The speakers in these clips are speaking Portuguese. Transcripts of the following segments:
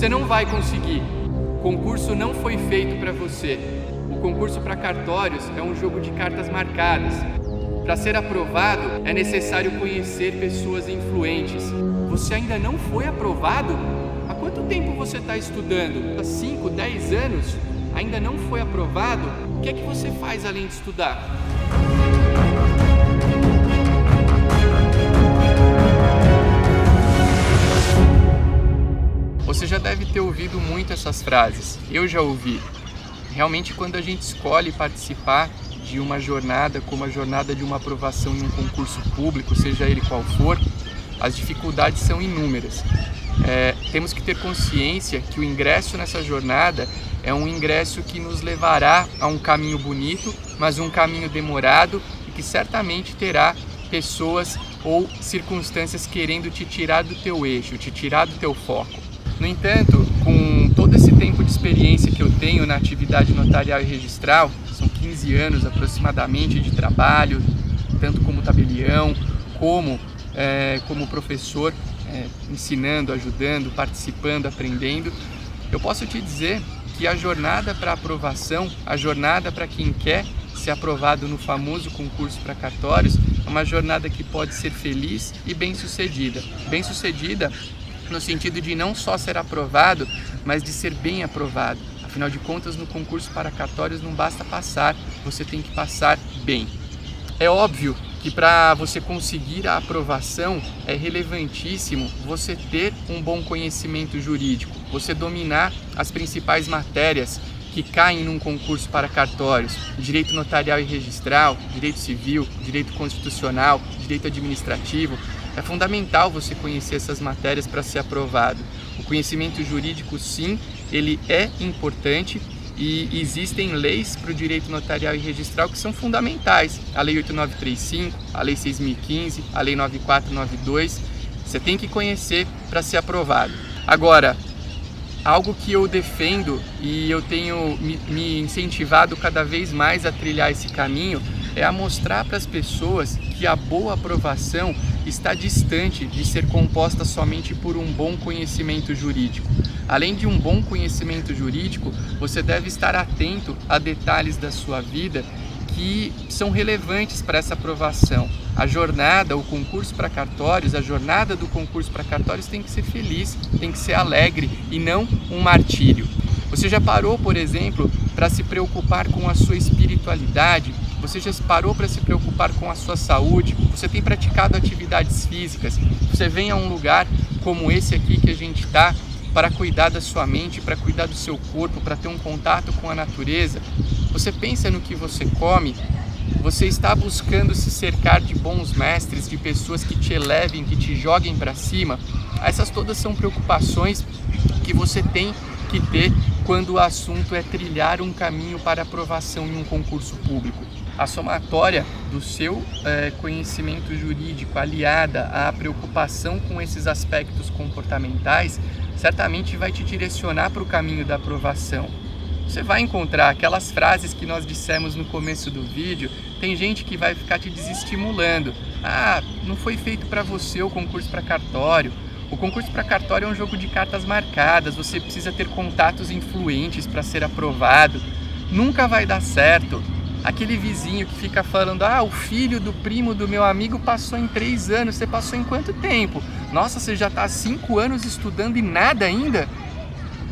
Você não vai conseguir. O concurso não foi feito para você. O concurso para cartórios é um jogo de cartas marcadas. Para ser aprovado, é necessário conhecer pessoas influentes. Você ainda não foi aprovado? Há quanto tempo você está estudando? Há 5, 10 anos? Ainda não foi aprovado? O que é que você faz além de estudar? Você já deve ter ouvido muito essas frases. Eu já ouvi. Realmente, quando a gente escolhe participar de uma jornada, como a jornada de uma aprovação em um concurso público, seja ele qual for, as dificuldades são inúmeras. É, temos que ter consciência que o ingresso nessa jornada é um ingresso que nos levará a um caminho bonito, mas um caminho demorado e que certamente terá pessoas ou circunstâncias querendo te tirar do teu eixo, te tirar do teu foco. No entanto, com todo esse tempo de experiência que eu tenho na atividade notarial e registral, são 15 anos aproximadamente de trabalho, tanto como tabelião, como é, como professor, é, ensinando, ajudando, participando, aprendendo, eu posso te dizer que a jornada para aprovação, a jornada para quem quer ser aprovado no famoso concurso para cartórios, é uma jornada que pode ser feliz e bem sucedida. No sentido de não só ser aprovado, mas de ser bem aprovado. Afinal de contas, no concurso para cartórios não basta passar, você tem que passar bem. É óbvio que para você conseguir a aprovação é relevantíssimo você ter um bom conhecimento jurídico, você dominar as principais matérias que caem num concurso para cartórios: direito notarial e registral, direito civil, direito constitucional, direito administrativo, é fundamental você conhecer essas matérias para ser aprovado. O conhecimento jurídico, sim, ele é importante e existem leis para o direito notarial e registral que são fundamentais. A Lei 8935, a Lei 6015, a Lei 9492. Você tem que conhecer para ser aprovado. Agora, algo que eu defendo e eu tenho me incentivado cada vez mais a trilhar esse caminho é a mostrar para as pessoas que a boa aprovação está distante de ser composta somente por um bom conhecimento jurídico. Além de um bom conhecimento jurídico, você deve estar atento a detalhes da sua vida que são relevantes para essa aprovação. A jornada, o concurso para cartórios, a jornada do concurso para cartórios tem que ser feliz, tem que ser alegre e não um martírio. Você já parou, por exemplo, para se preocupar com a sua espiritualidade, você já parou para se preocupar com a sua saúde? Você tem praticado atividades físicas? Você vem a um lugar como esse aqui que a gente está para cuidar da sua mente, para cuidar do seu corpo, para ter um contato com a natureza? Você pensa no que você come? Você está buscando se cercar de bons mestres, de pessoas que te elevem, que te joguem para cima? Essas todas são preocupações que você tem que ter quando o assunto é trilhar um caminho para aprovação em um concurso público a somatória do seu é, conhecimento jurídico aliada à preocupação com esses aspectos comportamentais certamente vai te direcionar para o caminho da aprovação. Você vai encontrar aquelas frases que nós dissemos no começo do vídeo. Tem gente que vai ficar te desestimulando. Ah, não foi feito para você o concurso para cartório. O concurso para cartório é um jogo de cartas marcadas. Você precisa ter contatos influentes para ser aprovado. Nunca vai dar certo aquele vizinho que fica falando: ah, o filho do primo do meu amigo passou em três anos, você passou em quanto tempo? Nossa, você já está há cinco anos estudando e nada ainda?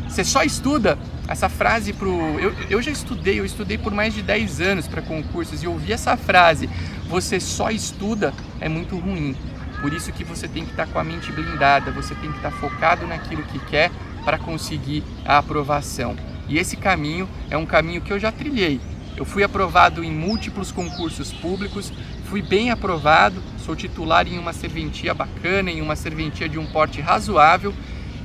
Você só estuda? Essa frase pro. Eu, eu já estudei, eu estudei por mais de 10 anos para concursos e ouvir essa frase, você só estuda, é muito ruim. Por isso que você tem que estar tá com a mente blindada, você tem que estar tá focado naquilo que quer para conseguir a aprovação. E esse caminho é um caminho que eu já trilhei. Eu fui aprovado em múltiplos concursos públicos, fui bem aprovado, sou titular em uma serventia bacana, em uma serventia de um porte razoável,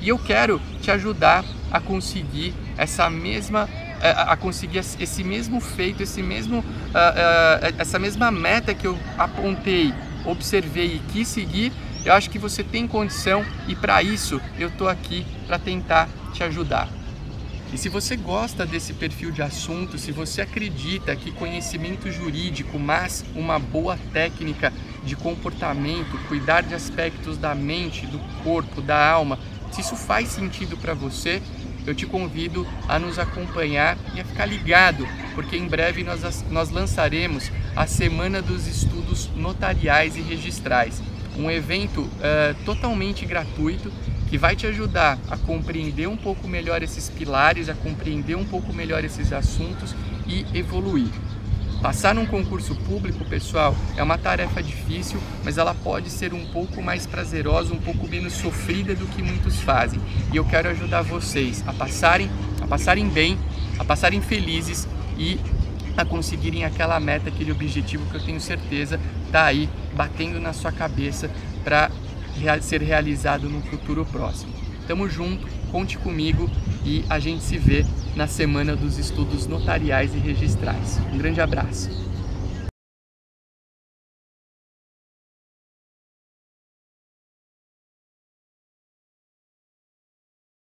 e eu quero te ajudar a conseguir essa mesma eh, a conseguir esse mesmo feito, esse mesmo, uh, uh, essa mesma meta que eu apontei, observei e quis seguir, eu acho que você tem condição e para isso eu estou aqui para tentar te ajudar. E se você gosta desse perfil de assunto, se você acredita que conhecimento jurídico, mas uma boa técnica de comportamento, cuidar de aspectos da mente, do corpo, da alma, Se isso faz sentido para você, eu te convido a nos acompanhar e a ficar ligado, porque em breve nós, nós lançaremos a Semana dos Estudos Notariais e Registrais, um evento uh, totalmente gratuito que vai te ajudar a compreender um pouco melhor esses pilares, a compreender um pouco melhor esses assuntos e evoluir. Passar num concurso público, pessoal, é uma tarefa difícil, mas ela pode ser um pouco mais prazerosa, um pouco menos sofrida do que muitos fazem. E eu quero ajudar vocês a passarem, a passarem bem, a passarem felizes e a conseguirem aquela meta, aquele objetivo que eu tenho certeza está aí batendo na sua cabeça para ser realizado no futuro próximo. Tamo junto, conte comigo e a gente se vê na Semana dos Estudos Notariais e Registrais. Um grande abraço.